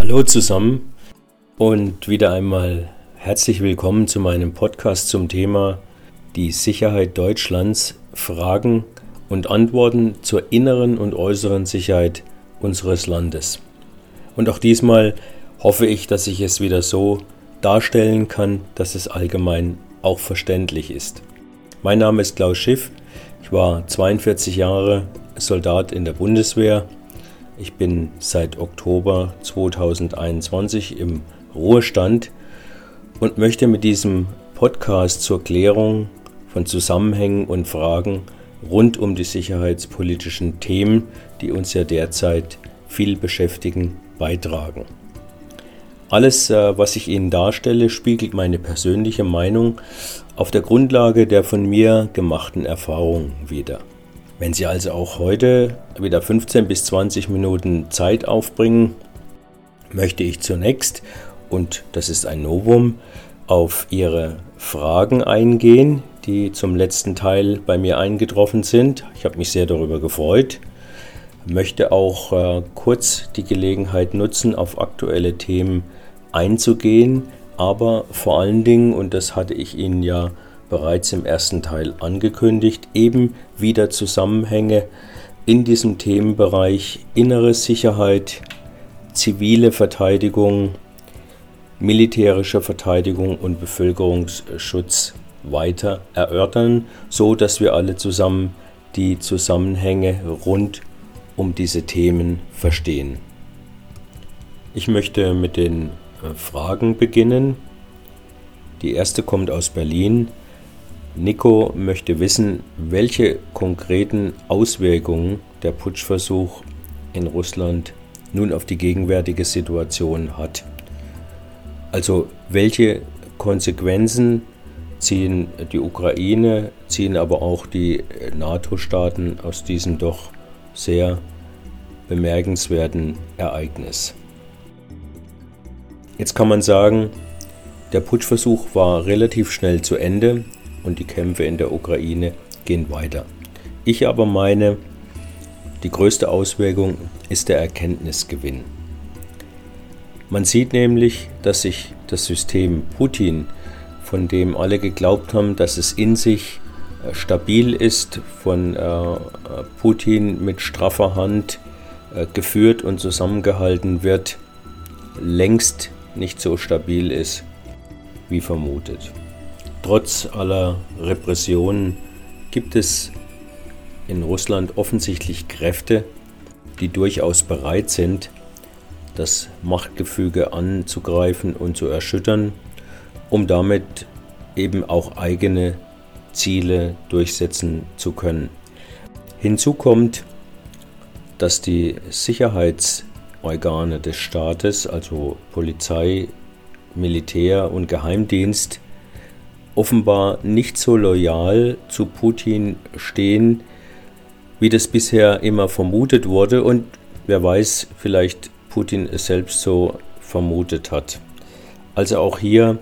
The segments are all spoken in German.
Hallo zusammen und wieder einmal herzlich willkommen zu meinem Podcast zum Thema die Sicherheit Deutschlands, Fragen und Antworten zur inneren und äußeren Sicherheit unseres Landes. Und auch diesmal hoffe ich, dass ich es wieder so darstellen kann, dass es allgemein auch verständlich ist. Mein Name ist Klaus Schiff. Ich war 42 Jahre Soldat in der Bundeswehr. Ich bin seit Oktober 2021 im Ruhestand und möchte mit diesem Podcast zur Klärung von Zusammenhängen und Fragen rund um die sicherheitspolitischen Themen, die uns ja derzeit viel beschäftigen, beitragen. Alles, äh, was ich Ihnen darstelle, spiegelt meine persönliche Meinung auf der Grundlage der von mir gemachten Erfahrungen wider. Wenn Sie also auch heute wieder 15 bis 20 Minuten Zeit aufbringen, möchte ich zunächst, und das ist ein Novum, auf Ihre Fragen eingehen, die zum letzten Teil bei mir eingetroffen sind. Ich habe mich sehr darüber gefreut möchte auch äh, kurz die Gelegenheit nutzen, auf aktuelle Themen einzugehen, aber vor allen Dingen, und das hatte ich Ihnen ja bereits im ersten Teil angekündigt, eben wieder Zusammenhänge in diesem Themenbereich innere Sicherheit, zivile Verteidigung, militärische Verteidigung und Bevölkerungsschutz weiter erörtern, so dass wir alle zusammen die Zusammenhänge rund um diese Themen verstehen. Ich möchte mit den äh, Fragen beginnen. Die erste kommt aus Berlin. Nico möchte wissen, welche konkreten Auswirkungen der Putschversuch in Russland nun auf die gegenwärtige Situation hat. Also welche Konsequenzen ziehen die Ukraine, ziehen aber auch die NATO-Staaten aus diesem doch sehr bemerkenswerten Ereignis. Jetzt kann man sagen, der Putschversuch war relativ schnell zu Ende und die Kämpfe in der Ukraine gehen weiter. Ich aber meine, die größte Auswirkung ist der Erkenntnisgewinn. Man sieht nämlich, dass sich das System Putin, von dem alle geglaubt haben, dass es in sich äh, stabil ist, von äh, Putin mit straffer Hand äh, geführt und zusammengehalten wird, längst nicht so stabil ist wie vermutet. Trotz aller Repressionen gibt es in Russland offensichtlich Kräfte, die durchaus bereit sind, das Machtgefüge anzugreifen und zu erschüttern, um damit eben auch eigene Ziele durchsetzen zu können. Hinzu kommt, dass die Sicherheitsorgane des Staates, also Polizei, Militär und Geheimdienst, offenbar nicht so loyal zu Putin stehen, wie das bisher immer vermutet wurde. Und wer weiß, vielleicht Putin es selbst so vermutet hat. Also auch hier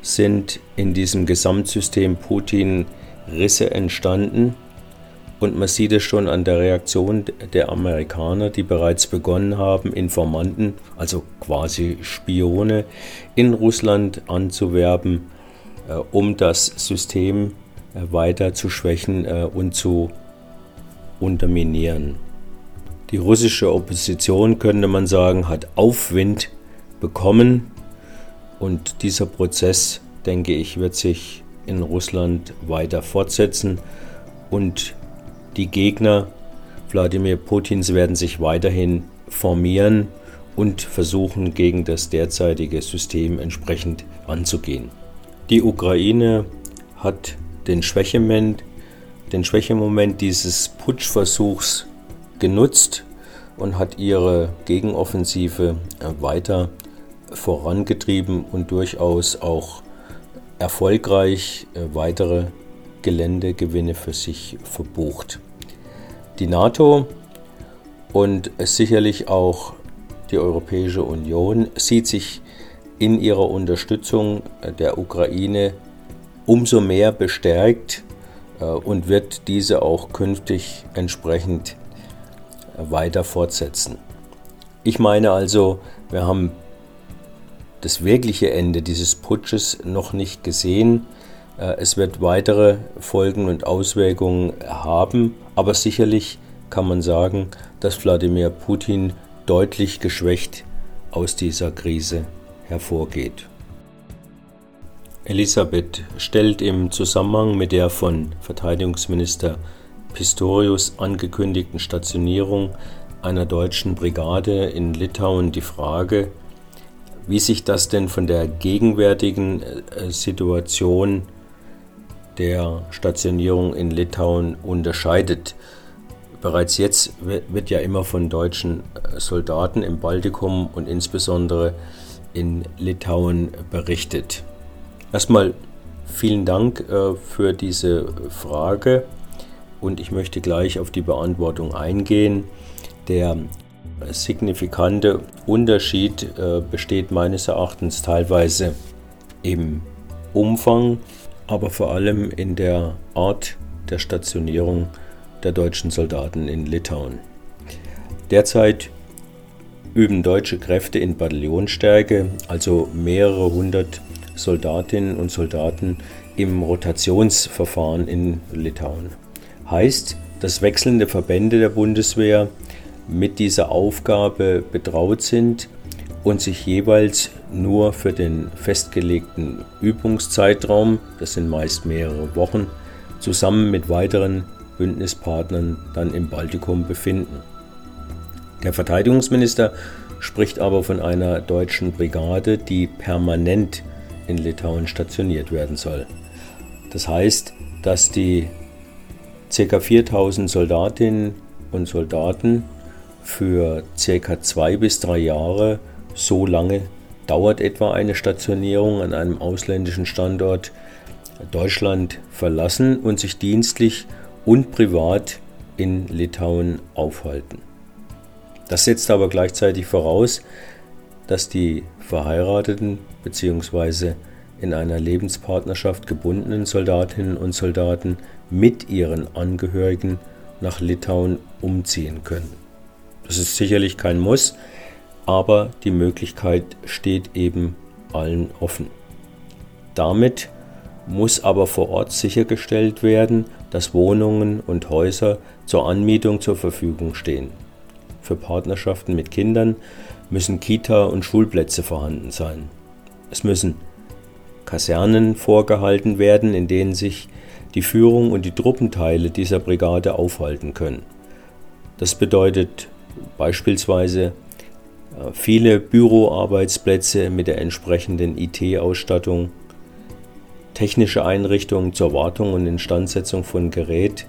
sind in diesem Gesamtsystem Putin Risse entstanden. Und man sieht es schon an der Reaktion der Amerikaner, die bereits begonnen haben, Informanten, also quasi Spione, in Russland anzuwerben, um das System äh, weiter zu schwächen äh, und zu unterminieren. Die russische Opposition, könnte man sagen, hat Aufwind bekommen und dieser Prozess, denke ich, wird sich in Russland weiter fortsetzen und die Gegner Wladimir Putins werden sich weiterhin formieren und versuchen, gegen das derzeitige System entsprechend anzugehen. Die Ukraine hat den Schwächemoment, den Schwächemoment dieses Putschversuchs genutzt und hat ihre Gegenoffensive weiter vorangetrieben und durchaus auch erfolgreich weitere Geländegewinne für sich verbucht. Die NATO und sicherlich auch die Europäische Union sieht sich in ihrer Unterstützung der Ukraine umso mehr bestärkt äh, und wird diese auch künftig entsprechend weiter fortsetzen. Ich meine also, Wir haben das wirkliche Ende dieses Putsches noch nicht gesehen. Äh, es wird weitere Folgen und Auswirkungen haben, aber sicherlich kann man sagen, dass Wladimir Putin deutlich geschwächt aus dieser Krise hervorgeht. Elisabeth stellt im Zusammenhang mit der von Verteidigungsminister Pistorius angekündigten Stationierung einer deutschen Brigade in Litauen die Frage, wie sich das denn von der gegenwärtigen äh, Situation der Stationierung in Litauen unterscheidet. Bereits jetzt wird ja immer von deutschen äh, Soldaten im Baltikum und insbesondere in Litauen berichtet. Erstmal vielen Dank äh, für diese Frage und ich möchte gleich auf die Beantwortung eingehen. Der signifikante Unterschied äh, besteht meines Erachtens teilweise im Umfang, aber vor allem in der Art der Stationierung der deutschen Soldaten in Litauen. Derzeit üben deutsche Kräfte in Bataillonstärke, also mehrere hundert Soldatinnen und Soldaten im Rotationsverfahren in Litauen. Heißt, dass wechselnde Verbände der Bundeswehr mit dieser Aufgabe betraut sind und sich jeweils nur für den festgelegten Übungszeitraum, das sind meist mehrere Wochen, zusammen mit weiteren Bündnispartnern dann im Baltikum befinden. Der Verteidigungsminister spricht aber von einer deutschen Brigade, die permanent in Litauen stationiert werden soll. Das heißt, dass die ca. 4000 Soldatinnen und Soldaten für ca. zwei bis drei Jahre, so lange dauert etwa eine Stationierung an einem ausländischen Standort, Deutschland verlassen und sich dienstlich und privat in Litauen aufhalten. Das setzt aber gleichzeitig voraus, dass die verheirateten bzw. in einer Lebenspartnerschaft gebundenen Soldatinnen und Soldaten mit ihren Angehörigen nach Litauen umziehen können. Das ist sicherlich kein Muss, aber die Möglichkeit steht eben allen offen. Damit muss aber vor Ort sichergestellt werden, dass Wohnungen und Häuser zur Anmietung zur Verfügung stehen. Für Partnerschaften mit Kindern müssen Kita- und Schulplätze vorhanden sein. Es müssen Kasernen vorgehalten werden, in denen sich die Führung und die Truppenteile dieser Brigade aufhalten können. Das bedeutet beispielsweise äh, viele Büroarbeitsplätze mit der entsprechenden IT-Ausstattung, technische Einrichtungen zur Wartung und Instandsetzung von Gerät,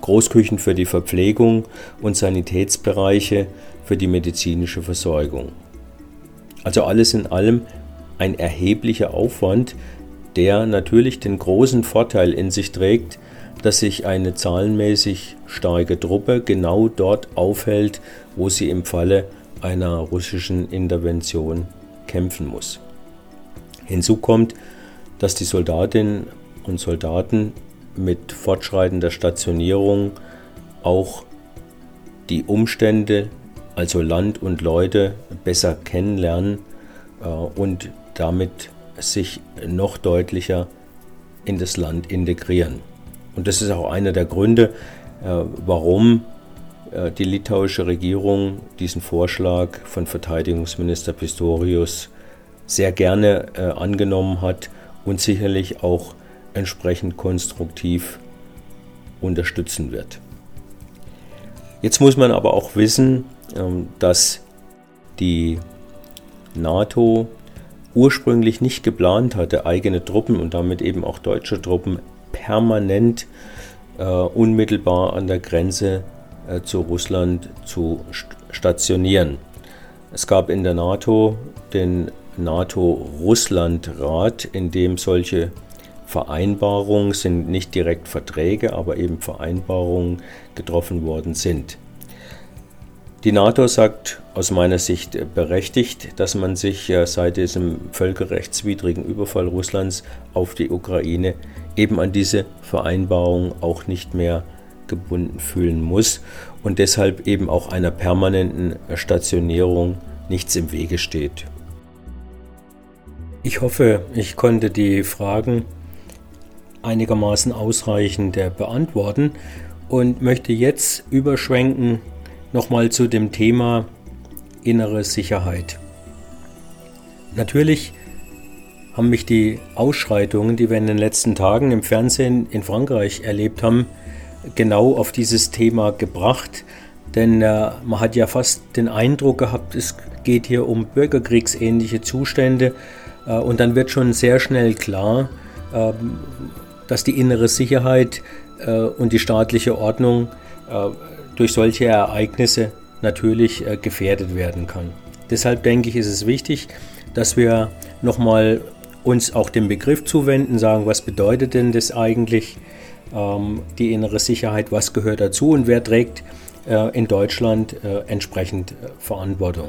Großküchen für die Verpflegung und Sanitätsbereiche für die medizinische Versorgung. Also alles in allem ein erheblicher Aufwand, der natürlich den großen Vorteil in sich trägt, dass sich eine zahlenmäßig starke Truppe genau dort aufhält, wo sie im Falle einer russischen Intervention kämpfen muss. Hinzu kommt, dass die Soldatinnen und Soldaten mit fortschreitender Stationierung auch die Umstände, also Land und Leute, besser kennenlernen äh, und damit sich noch deutlicher in das Land integrieren. Und das ist auch einer der Gründe, äh, warum äh, die litauische Regierung diesen Vorschlag von Verteidigungsminister Pistorius sehr gerne angenommen hat und sicherlich auch entsprechend konstruktiv unterstützen wird. Jetzt muss man aber auch wissen, ähm, dass die NATO ursprünglich nicht geplant hatte, eigene Truppen und damit eben auch deutsche Truppen permanent äh, unmittelbar an der Grenze äh, zu Russland zu stationieren. Es gab in der NATO den NATO-Russland-Rat, in dem solche Vereinbarungen sind nicht direkt Verträge, aber eben Vereinbarungen getroffen worden sind. Die NATO sagt aus meiner Sicht berechtigt, dass man sich seit diesem völkerrechtswidrigen Überfall Russlands auf die Ukraine eben an diese Vereinbarung auch nicht mehr gebunden fühlen muss und deshalb eben auch einer permanenten Stationierung nichts im Wege steht. Ich hoffe, ich konnte die Fragen einigermaßen ausreichend beantworten und möchte jetzt überschwenken nochmal zu dem Thema innere Sicherheit. Natürlich haben mich die Ausschreitungen, die wir in den letzten Tagen im Fernsehen in Frankreich erlebt haben, genau auf dieses Thema gebracht. Denn äh, man hat ja fast den Eindruck gehabt, es geht hier um bürgerkriegsähnliche Zustände. Äh, und dann wird schon sehr schnell klar, äh, dass die innere Sicherheit äh, und die staatliche Ordnung äh, durch solche Ereignisse natürlich äh, gefährdet werden kann. Deshalb denke ich, ist es wichtig, dass wir nochmal uns auch dem Begriff zuwenden, sagen, was bedeutet denn das eigentlich, ähm, die innere Sicherheit, was gehört dazu und wer trägt äh, in Deutschland äh, entsprechend äh, Verantwortung.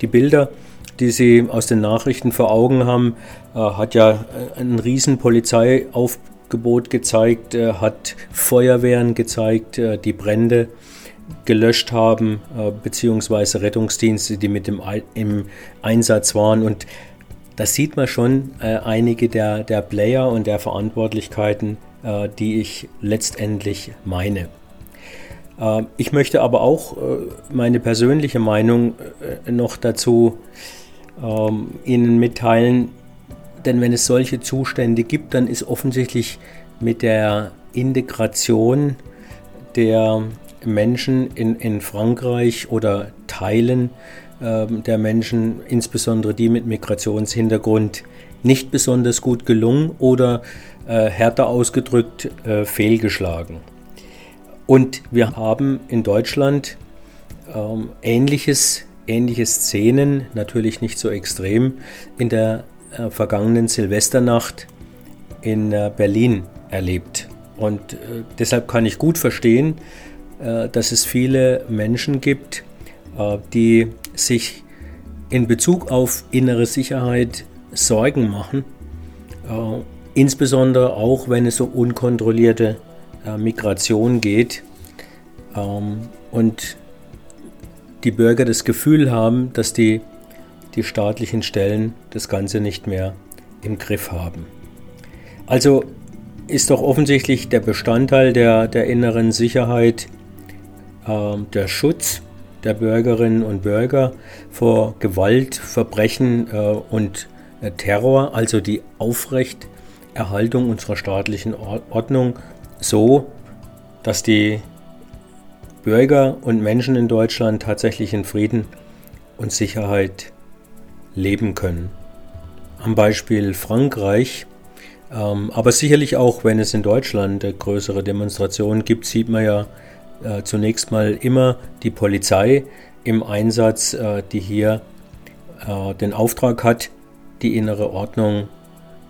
Die Bilder, die Sie aus den Nachrichten vor Augen haben, hat ja äh, ein riesen Polizeiaufgebot gezeigt, äh, hat Feuerwehren gezeigt, die Brände gelöscht haben, beziehungsweise Rettungsdienste, die mit dem im Einsatz waren und da sieht man schon äh, einige der, der Player und der Verantwortlichkeiten, äh, die ich letztendlich meine. Äh, ich möchte aber auch äh, meine persönliche Meinung äh, noch dazu ähm, Ihnen mitteilen, denn wenn es solche Zustände gibt, dann ist offensichtlich mit der Integration der Menschen in, in Frankreich oder Teilen ähm, der Menschen, insbesondere die mit Migrationshintergrund, nicht besonders gut gelungen oder äh, härter ausgedrückt äh, fehlgeschlagen. Und wir haben in Deutschland ähm, ähnliches, ähnliche Szenen, natürlich nicht so extrem, in der äh, vergangenen Silvesternacht in äh, Berlin erlebt. Und äh, deshalb kann ich gut verstehen, äh, dass es viele Menschen gibt, die sich in Bezug auf innere Sicherheit Sorgen machen, äh, insbesondere auch wenn es um unkontrollierte äh, Migration geht ähm, und die Bürger das Gefühl haben, dass die, die staatlichen Stellen das Ganze nicht mehr im Griff haben. Also ist doch offensichtlich der Bestandteil der, der inneren Sicherheit äh, der Schutz der Bürgerinnen und Bürger vor Gewalt, Verbrechen äh, und äh, Terror, also die Aufrechterhaltung unserer staatlichen Ordnung, so, dass die Bürger und Menschen in Deutschland tatsächlich in Frieden und Sicherheit leben können. Am Beispiel Frankreich, ähm, aber sicherlich auch, wenn es in Deutschland größere Demonstrationen gibt, sieht man ja, äh, zunächst mal immer die Polizei im Einsatz, äh, die hier äh, den Auftrag hat, die innere Ordnung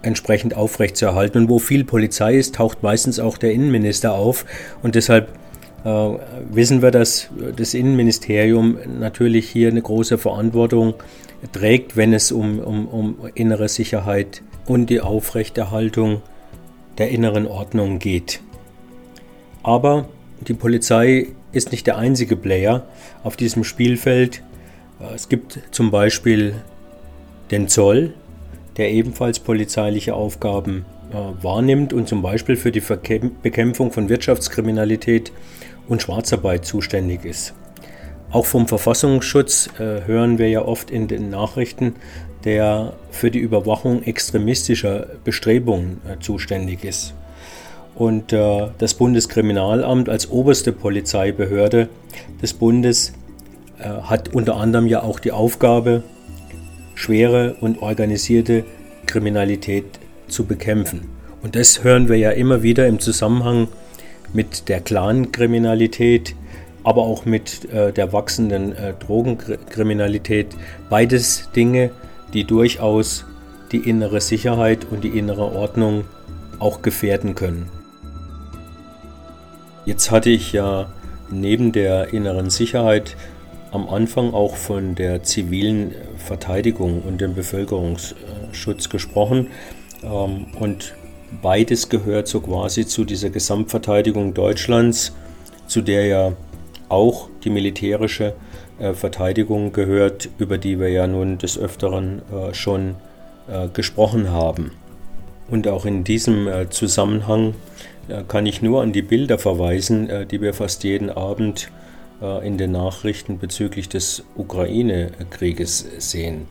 entsprechend aufrechtzuerhalten. Und wo viel Polizei ist, taucht meistens auch der Innenminister auf. Und deshalb wissen wir, dass das Innenministerium natürlich hier eine große Verantwortung trägt, wenn es um, um, um innere Sicherheit und die Aufrechterhaltung der inneren Ordnung geht. Aber die Polizei ist nicht der einzige Player auf diesem Spielfeld. Es gibt zum Beispiel den Zoll, der ebenfalls polizeiliche Aufgaben äh, wahrnimmt und zum Beispiel für die Bekämpfung von Wirtschaftskriminalität und Schwarzarbeit zuständig ist. Auch vom Verfassungsschutz äh, hören wir ja oft in den Nachrichten, der für die Überwachung extremistischer Bestrebungen äh, zuständig ist. Und äh, das Bundeskriminalamt als oberste Polizeibehörde des Bundes äh, hat unter anderem ja auch die Aufgabe, schwere und organisierte Kriminalität zu bekämpfen. Und das hören wir ja immer wieder im Zusammenhang mit der Clankriminalität, aber auch mit äh, der wachsenden äh, Drogenkriminalität. Beides Dinge, die durchaus die innere Sicherheit und die innere Ordnung auch gefährden können. Jetzt hatte ich ja neben der inneren Sicherheit am Anfang auch von der zivilen Verteidigung und dem Bevölkerungsschutz gesprochen. Ähm, und beides gehört so quasi zu dieser Gesamtverteidigung Deutschlands, zu der ja auch die militärische Verteidigung gehört, über die wir ja nun des Öfteren schon gesprochen haben. Und auch in diesem Zusammenhang kann ich nur an die Bilder verweisen, die wir fast jeden Abend in den Nachrichten bezüglich des Ukraine-Krieges sehen.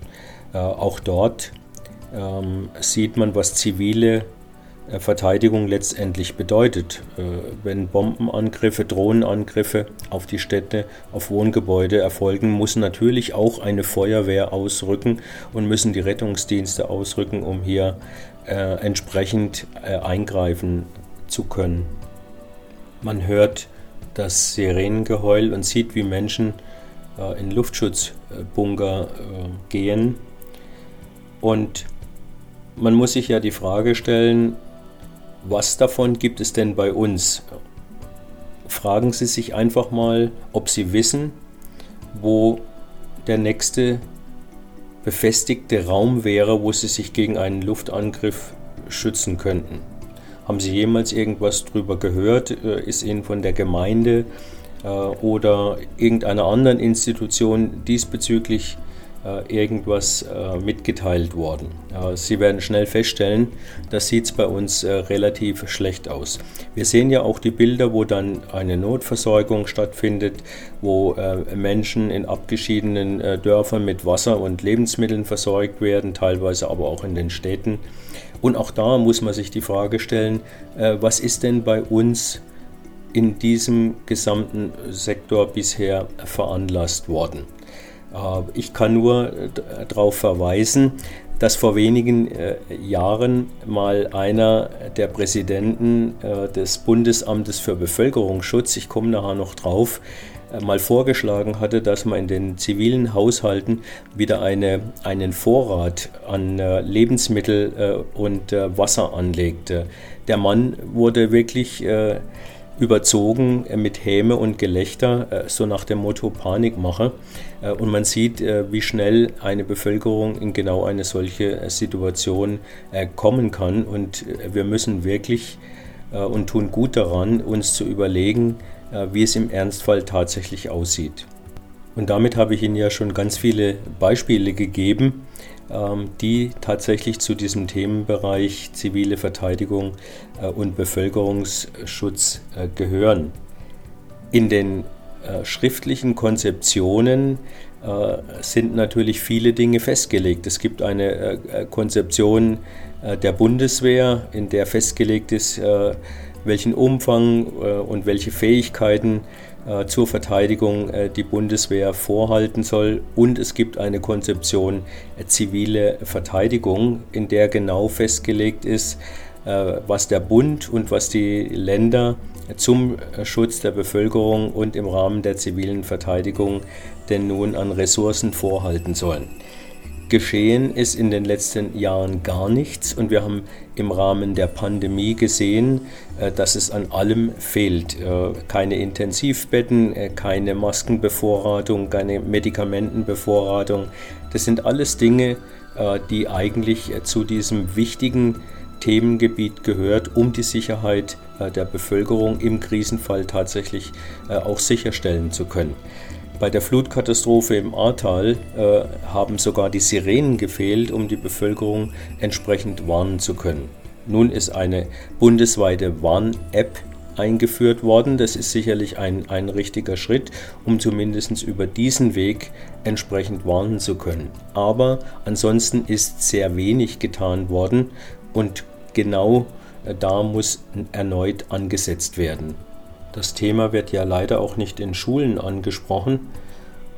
Auch dort ähm, sieht man, was zivile äh, Verteidigung letztendlich bedeutet. Äh, wenn Bombenangriffe, Drohnenangriffe auf die Städte, auf Wohngebäude erfolgen, muss natürlich auch eine Feuerwehr ausrücken und müssen die Rettungsdienste ausrücken, um hier äh, entsprechend äh, eingreifen zu können. Man hört das Sirenengeheul und sieht, wie Menschen äh, in Luftschutzbunker äh, gehen. Und man muss sich ja die Frage stellen, was davon gibt es denn bei uns? Fragen Sie sich einfach mal, ob Sie wissen, wo der nächste befestigte Raum wäre, wo Sie sich gegen einen Luftangriff schützen könnten. Haben Sie jemals irgendwas darüber gehört? Äh, ist Ihnen von der Gemeinde äh, oder irgendeiner anderen Institution diesbezüglich irgendwas äh, mitgeteilt worden. Sie werden schnell feststellen, das sieht bei uns äh, relativ schlecht aus. Wir sehen ja auch die Bilder, wo dann eine Notversorgung stattfindet, wo Menschen in abgeschiedenen Dörfern mit Wasser und Lebensmitteln versorgt werden, teilweise aber auch in den Städten. Und auch da muss man sich die Frage stellen, was ist denn bei uns in diesem gesamten Sektor bisher veranlasst worden? Äh, ich kann nur äh, darauf verweisen, dass vor wenigen äh, Jahren mal einer der Präsidenten des Bundesamtes für Bevölkerungsschutz, ich komme nachher noch drauf, mal vorgeschlagen hatte, dass man in den zivilen Haushalten wieder eine, einen Vorrat an Lebensmittel und Wasser anlegte. Der Mann wurde wirklich überzogen äh, mit Häme und Gelächter, äh, so nach dem Motto Panikmache. Äh, und man sieht, wie schnell eine Bevölkerung in genau eine solche Situation kommen kann. Und wir müssen wirklich und tun gut daran, uns zu überlegen, wie es im Ernstfall tatsächlich aussieht. Und damit habe ich Ihnen ja schon ganz viele Beispiele gegeben, die tatsächlich zu diesem Themenbereich zivile Verteidigung äh, und Bevölkerungsschutz äh, gehören. In den äh, schriftlichen Konzeptionen sind natürlich viele Dinge festgelegt. Es gibt eine Konzeption der Bundeswehr, in der festgelegt ist, welchen Umfang und welche Fähigkeiten äh, zur Verteidigung äh, die Bundeswehr vorhalten soll. Und es gibt eine Konzeption äh, zivile Verteidigung, in der genau festgelegt ist, was der Bund und was die Länder zum Schutz der Bevölkerung und im Rahmen der zivilen Verteidigung denn nun an Ressourcen vorhalten sollen. Geschehen ist in den letzten Jahren gar nichts und wir haben im Rahmen der Pandemie gesehen, äh, dass es an allem fehlt. Äh, keine Intensivbetten, äh, keine Maskenbevorratung, keine Medikamentenbevorratung. Das sind alles Dinge, die eigentlich zu diesem wichtigen Themengebiet gehört, um die Sicherheit der Bevölkerung im Krisenfall tatsächlich auch sicherstellen zu können. Bei der Flutkatastrophe im Ahrtal äh, haben sogar die Sirenen gefehlt, um die Bevölkerung entsprechend warnen zu können. Nun ist eine bundesweite Warn-App eingeführt worden. Das ist sicherlich ein, ein richtiger Schritt, um zumindest über diesen Weg entsprechend warnen zu können. Aber ansonsten ist sehr wenig getan worden und genau äh, da muss erneut angesetzt werden. Das Thema wird ja leider auch nicht in Schulen angesprochen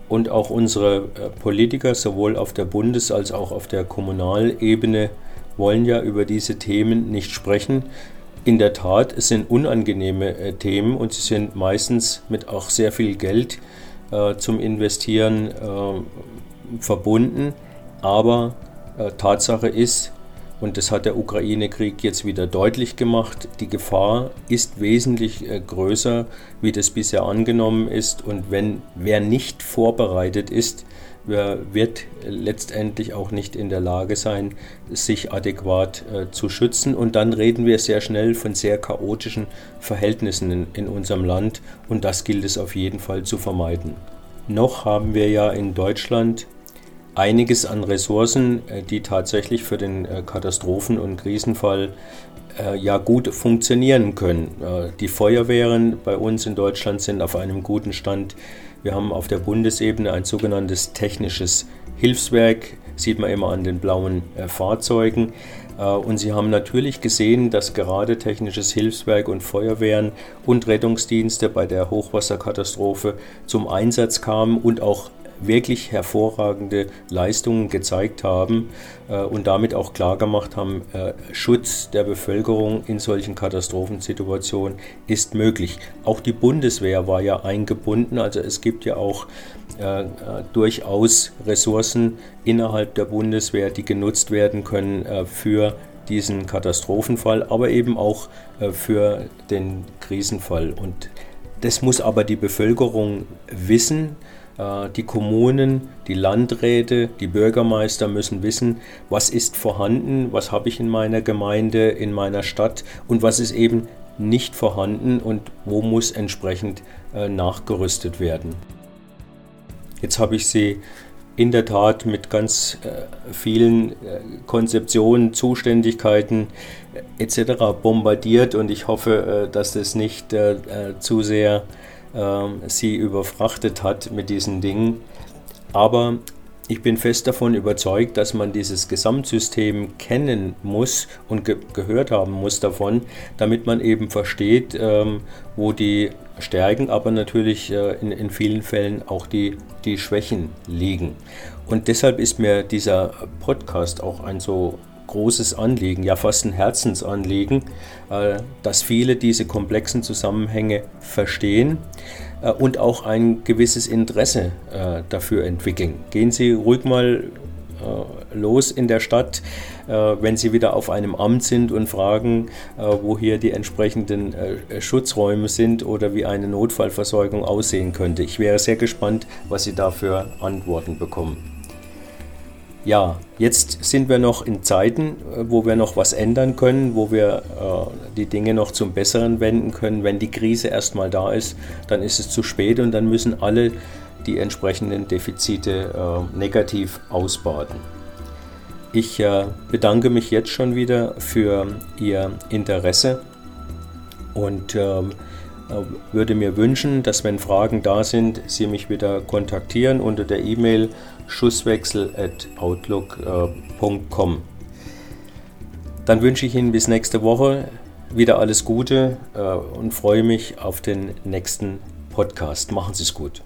und auch unsere äh, Politiker sowohl auf der Bundes- als auch auf der Kommunalebene wollen ja über diese Themen nicht sprechen. In der Tat, es sind unangenehme äh, Themen und sie sind meistens mit auch sehr viel Geld äh, zum Investieren äh, verbunden. Aber äh, Tatsache ist, und das hat der Ukraine-Krieg jetzt wieder deutlich gemacht. Die Gefahr ist wesentlich äh, größer, wie das bisher angenommen ist. Und wenn wer nicht vorbereitet ist, wird letztendlich auch nicht in der Lage sein, sich adäquat äh, zu schützen. Und dann reden wir sehr schnell von sehr chaotischen Verhältnissen in, in unserem Land. Und das gilt es auf jeden Fall zu vermeiden. noch haben wir ja in Deutschland einiges an Ressourcen, äh, die tatsächlich für den äh, Katastrophen- und Krisenfall äh, ja gut funktionieren können. Die Feuerwehren bei uns in Deutschland sind auf einem guten Stand. Wir haben auf der Bundesebene ein sogenanntes technisches Hilfswerk, sieht man immer an den blauen Fahrzeugen. Und Sie haben natürlich gesehen, dass gerade technisches Hilfswerk und Feuerwehren und Rettungsdienste bei der Hochwasserkatastrophe zum Einsatz kamen und auch wirklich hervorragende Leistungen gezeigt haben äh, und damit auch klargemacht haben, äh, Schutz der Bevölkerung in solchen Katastrophensituationen ist möglich. Auch die Bundeswehr war ja eingebunden, also es gibt ja auch äh, durchaus Ressourcen innerhalb der Bundeswehr, die genutzt werden können für diesen Katastrophenfall, aber eben auch für den Krisenfall. Und das muss aber die Bevölkerung wissen. Äh, die Kommunen, die Landräte, die Bürgermeister müssen wissen, was ist vorhanden, was habe ich in meiner Gemeinde, in meiner Stadt und was ist eben nicht vorhanden und wo muss entsprechend äh, nachgerüstet werden. Jetzt habe ich Sie in der Tat mit ganz äh, vielen Konzeptionen, Zuständigkeiten etc. bombardiert und ich hoffe, dass das nicht zu sehr sie überfrachtet hat mit diesen Dingen. Aber ich bin fest davon überzeugt, dass man dieses Gesamtsystem kennen muss und ge gehört haben muss davon, damit man eben versteht, ähm, wo die Stärken, aber natürlich äh, in, in vielen Fällen auch die, die Schwächen liegen. Und deshalb ist mir dieser Podcast auch ein so großes Anliegen, ja fast ein Herzensanliegen, äh, dass viele diese komplexen Zusammenhänge verstehen äh, und auch ein gewisses Interesse äh, dafür entwickeln. Gehen Sie ruhig mal los in der Stadt, wenn Sie wieder auf einem Amt sind und fragen, wo hier die entsprechenden Schutzräume sind oder wie eine Notfallversorgung aussehen könnte. Ich wäre sehr gespannt, was Sie dafür Antworten bekommen. Ja, jetzt sind wir noch in Zeiten, äh, wo wir noch was ändern können, wo wir äh, die Dinge noch zum Besseren wenden können. Wenn die Krise erstmal da ist, dann ist es zu spät und dann müssen alle die entsprechenden Defizite äh, negativ ausbaden. Ich äh, bedanke mich jetzt schon wieder für Ihr Interesse und ähm, äh, würde mir wünschen, dass wenn Fragen da sind, Sie mich wieder kontaktieren unter der E-Mail schusswechsel@outlook.com. Dann wünsche ich Ihnen bis nächste Woche wieder alles Gute äh, und freue mich auf den nächsten Podcast. Machen Sie es gut.